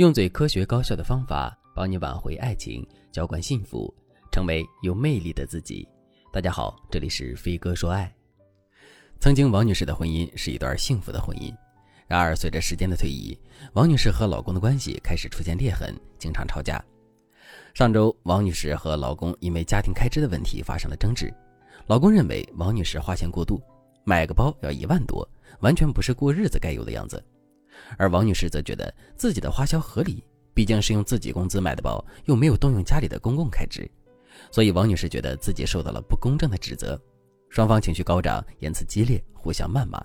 用最科学高效的方法帮你挽回爱情，浇灌幸福，成为有魅力的自己。大家好，这里是飞哥说爱。曾经，王女士的婚姻是一段幸福的婚姻。然而，随着时间的推移，王女士和老公的关系开始出现裂痕，经常吵架。上周，王女士和老公因为家庭开支的问题发生了争执。老公认为王女士花钱过度，买个包要一万多，完全不是过日子该有的样子。而王女士则觉得自己的花销合理，毕竟是用自己工资买的包，又没有动用家里的公共开支，所以王女士觉得自己受到了不公正的指责，双方情绪高涨，言辞激烈，互相谩骂。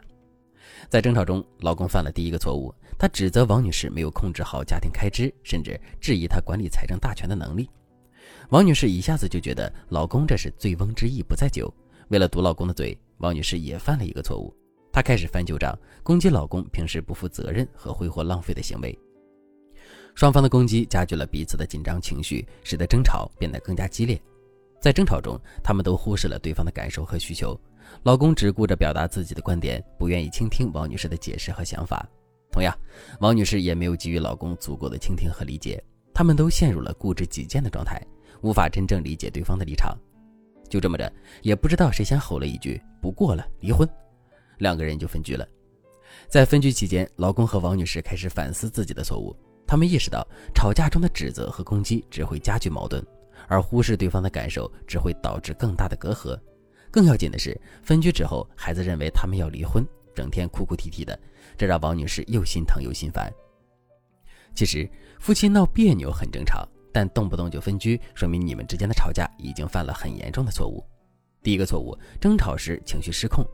在争吵中，老公犯了第一个错误，他指责王女士没有控制好家庭开支，甚至质疑她管理财政大权的能力。王女士一下子就觉得老公这是醉翁之意不在酒，为了堵老公的嘴，王女士也犯了一个错误。她开始翻旧账，攻击老公平时不负责任和挥霍浪费的行为。双方的攻击加剧了彼此的紧张情绪，使得争吵变得更加激烈。在争吵中，他们都忽视了对方的感受和需求。老公只顾着表达自己的观点，不愿意倾听王女士的解释和想法。同样，王女士也没有给予老公足够的倾听和理解。他们都陷入了固执己见的状态，无法真正理解对方的立场。就这么着，也不知道谁先吼了一句“不过了，离婚”。两个人就分居了。在分居期间，老公和王女士开始反思自己的错误。他们意识到，吵架中的指责和攻击只会加剧矛盾，而忽视对方的感受只会导致更大的隔阂。更要紧的是，分居之后，孩子认为他们要离婚，整天哭哭啼啼的，这让王女士又心疼又心烦。其实，夫妻闹别扭很正常，但动不动就分居，说明你们之间的吵架已经犯了很严重的错误。第一个错误，争吵时情绪失控。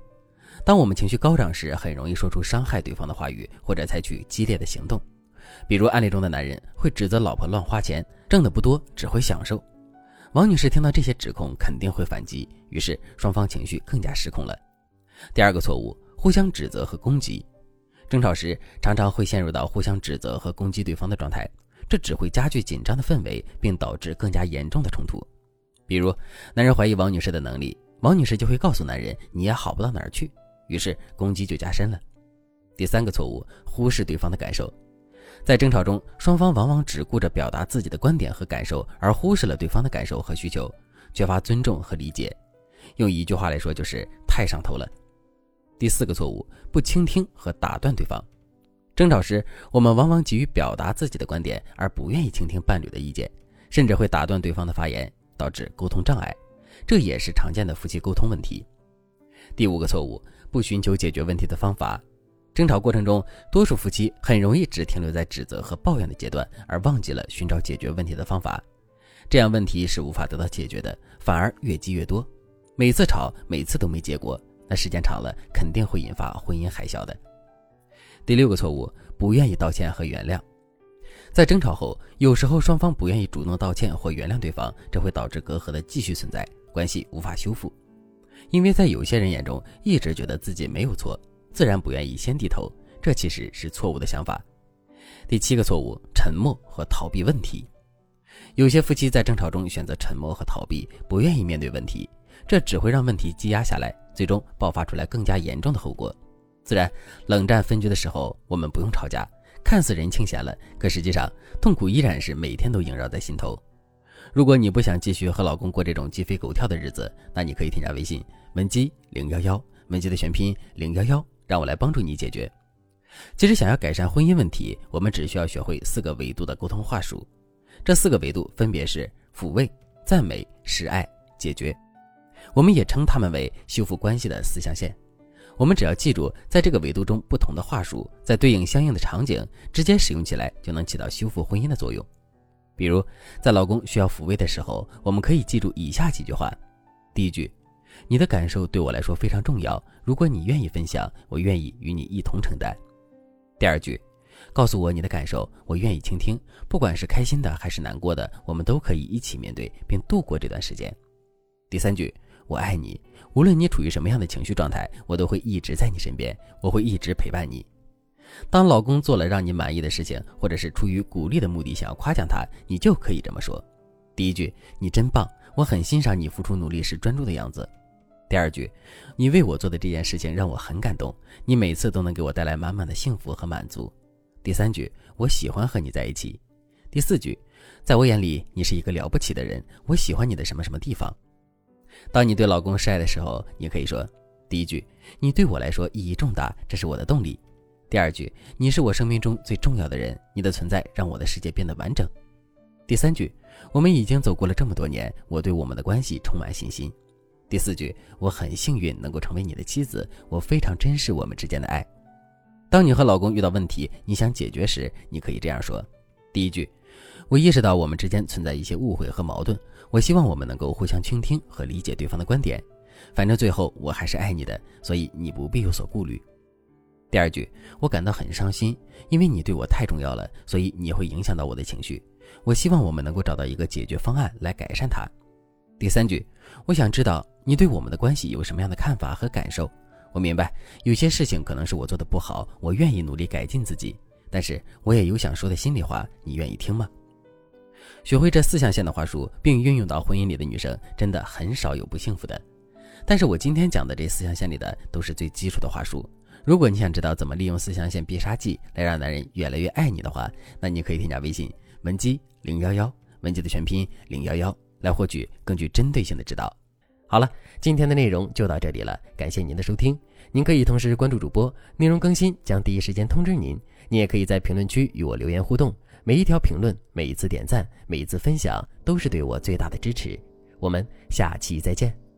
当我们情绪高涨时，很容易说出伤害对方的话语，或者采取激烈的行动。比如案例中的男人会指责老婆乱花钱，挣的不多，只会享受。王女士听到这些指控，肯定会反击，于是双方情绪更加失控了。第二个错误，互相指责和攻击。争吵时常常会陷入到互相指责和攻击对方的状态，这只会加剧紧张的氛围，并导致更加严重的冲突。比如，男人怀疑王女士的能力，王女士就会告诉男人：“你也好不到哪儿去。”于是攻击就加深了。第三个错误，忽视对方的感受。在争吵中，双方往往只顾着表达自己的观点和感受，而忽视了对方的感受和需求，缺乏尊重和理解。用一句话来说，就是太上头了。第四个错误，不倾听和打断对方。争吵时，我们往往急于表达自己的观点，而不愿意倾听伴侣的意见，甚至会打断对方的发言，导致沟通障碍。这也是常见的夫妻沟通问题。第五个错误。不寻求解决问题的方法，争吵过程中，多数夫妻很容易只停留在指责和抱怨的阶段，而忘记了寻找解决问题的方法。这样问题是无法得到解决的，反而越积越多。每次吵，每次都没结果，那时间长了，肯定会引发婚姻海啸的。第六个错误，不愿意道歉和原谅。在争吵后，有时候双方不愿意主动道歉或原谅对方，这会导致隔阂的继续存在，关系无法修复。因为在有些人眼中，一直觉得自己没有错，自然不愿意先低头，这其实是错误的想法。第七个错误，沉默和逃避问题。有些夫妻在争吵中选择沉默和逃避，不愿意面对问题，这只会让问题积压下来，最终爆发出来更加严重的后果。自然，冷战分居的时候，我们不用吵架，看似人清闲了，可实际上痛苦依然是每天都萦绕在心头。如果你不想继续和老公过这种鸡飞狗跳的日子，那你可以添加微信文姬零幺幺，文姬的全拼零幺幺，让我来帮助你解决。其实想要改善婚姻问题，我们只需要学会四个维度的沟通话术，这四个维度分别是抚慰、赞美、示爱、解决。我们也称它们为修复关系的四象限。我们只要记住在这个维度中不同的话术，在对应相应的场景，直接使用起来就能起到修复婚姻的作用。比如，在老公需要抚慰的时候，我们可以记住以下几句话：第一句，你的感受对我来说非常重要，如果你愿意分享，我愿意与你一同承担；第二句，告诉我你的感受，我愿意倾听，不管是开心的还是难过的，我们都可以一起面对并度过这段时间；第三句，我爱你，无论你处于什么样的情绪状态，我都会一直在你。身边，我会一直陪伴你。当老公做了让你满意的事情，或者是出于鼓励的目的想要夸奖他，你就可以这么说：第一句，你真棒，我很欣赏你付出努力时专注的样子；第二句，你为我做的这件事情让我很感动，你每次都能给我带来满满的幸福和满足；第三句，我喜欢和你在一起。第四句，在我眼里你是一个了不起的人，我喜欢你的什么什么地方。当你对老公示爱的时候，你可以说：第一句，你对我来说意义重大，这是我的动力；第二句，你是我生命中最重要的人，你的存在让我的世界变得完整；第三句，我们已经走过了这么多年，我对我们的关系充满信心；第四句，我很幸运能够成为你的妻子，我非常珍视我们之间的爱。当你和老公遇到问题，你想解决时，你可以这样说：第一句。我意识到我们之间存在一些误会和矛盾，我希望我们能够互相倾听和理解对方的观点。反正最后我还是爱你的，所以你不必有所顾虑。第二句，我感到很伤心，因为你对我太重要了，所以你会影响到我的情绪。我希望我们能够找到一个解决方案来改善它。第三句，我想知道你对我们的关系有什么样的看法和感受。我明白有些事情可能是我做的不好，我愿意努力改进自己，但是我也有想说的心里话，你愿意听吗？学会这四象限的话术，并运用到婚姻里的女生，真的很少有不幸福的。但是我今天讲的这四象限里的，都是最基础的话术。如果你想知道怎么利用四象限必杀技来让男人越来越爱你的话，那你可以添加微信文姬零幺幺，文姬的全拼零幺幺，来获取更具针对性的指导。好了，今天的内容就到这里了，感谢您的收听。您可以同时关注主播，内容更新将第一时间通知您。您也可以在评论区与我留言互动。每一条评论，每一次点赞，每一次分享，都是对我最大的支持。我们下期再见。